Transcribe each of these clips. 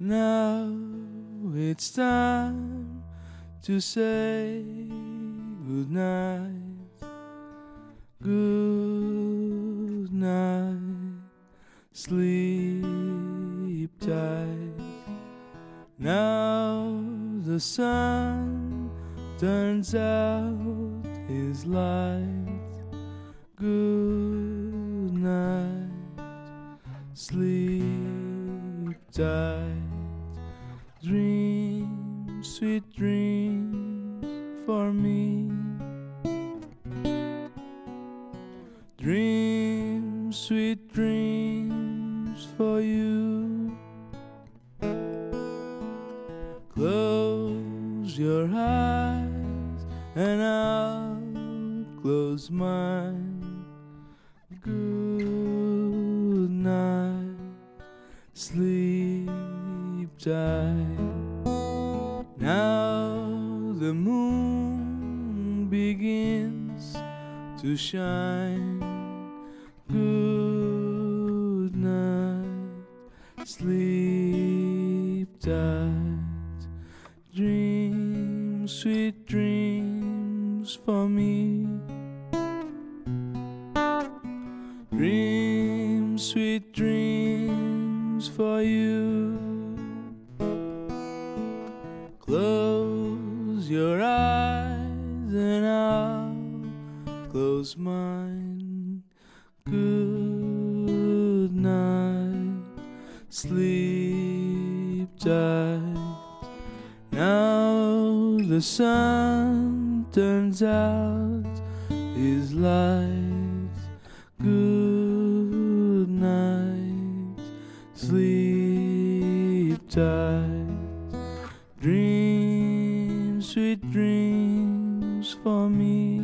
Now it's time to say good night. Good night. Sleep tight. Now the sun turns out his light. Good night. Sleep tight. Dream sweet dreams for me. Dream sweet dreams for you. Close your eyes and I'll close mine. Good night, sleep tight. Now the moon begins to shine. Good night, sleep tight. Dream sweet dreams for me. Dream sweet dreams for you. Close your eyes and I'll close mine. Good night, sleep tight. Now the sun turns out his light. Good night, sleep tight. Dream sweet dreams for me.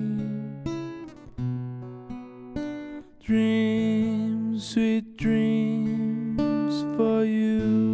dreams, sweet dreams for you.